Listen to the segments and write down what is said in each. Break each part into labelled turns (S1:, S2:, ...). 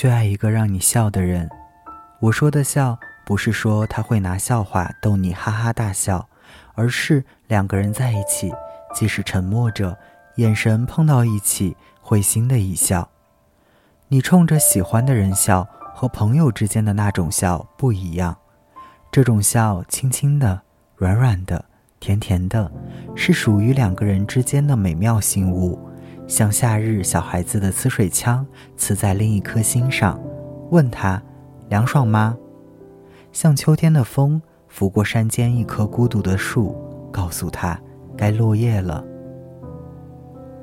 S1: 去爱一个让你笑的人。我说的笑，不是说他会拿笑话逗你哈哈大笑，而是两个人在一起，即使沉默着，眼神碰到一起，会心的一笑。你冲着喜欢的人笑，和朋友之间的那种笑不一样。这种笑，轻轻的，软软的，甜甜的，是属于两个人之间的美妙信物，像夏日小孩子的呲水枪，呲在另一颗心上，问他。凉爽吗？像秋天的风拂过山间一棵孤独的树，告诉他该落叶了。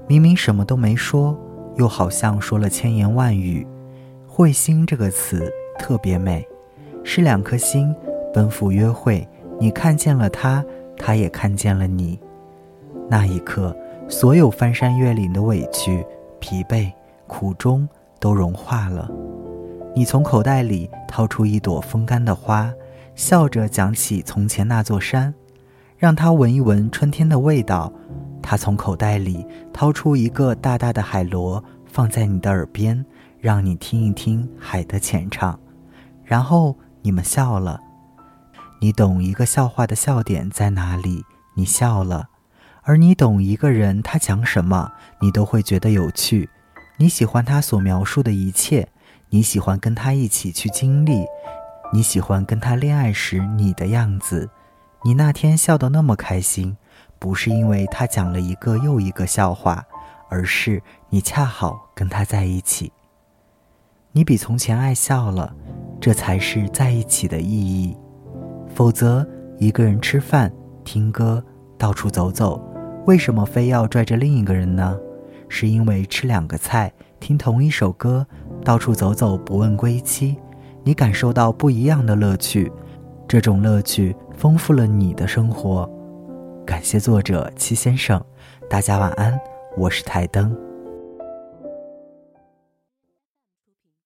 S1: 明明什么都没说，又好像说了千言万语。会心这个词特别美，是两颗心奔赴约会，你看见了他，他也看见了你。那一刻，所有翻山越岭的委屈、疲惫、苦衷都融化了。你从口袋里掏出一朵风干的花，笑着讲起从前那座山，让他闻一闻春天的味道。他从口袋里掏出一个大大的海螺，放在你的耳边，让你听一听海的浅唱。然后你们笑了。你懂一个笑话的笑点在哪里，你笑了；而你懂一个人，他讲什么，你都会觉得有趣。你喜欢他所描述的一切。你喜欢跟他一起去经历，你喜欢跟他恋爱时你的样子。你那天笑得那么开心，不是因为他讲了一个又一个笑话，而是你恰好跟他在一起。你比从前爱笑了，这才是在一起的意义。否则，一个人吃饭、听歌、到处走走，为什么非要拽着另一个人呢？是因为吃两个菜，听同一首歌。到处走走，不问归期，你感受到不一样的乐趣，这种乐趣丰富了你的生活。感谢作者七先生，大家晚安，我是台灯。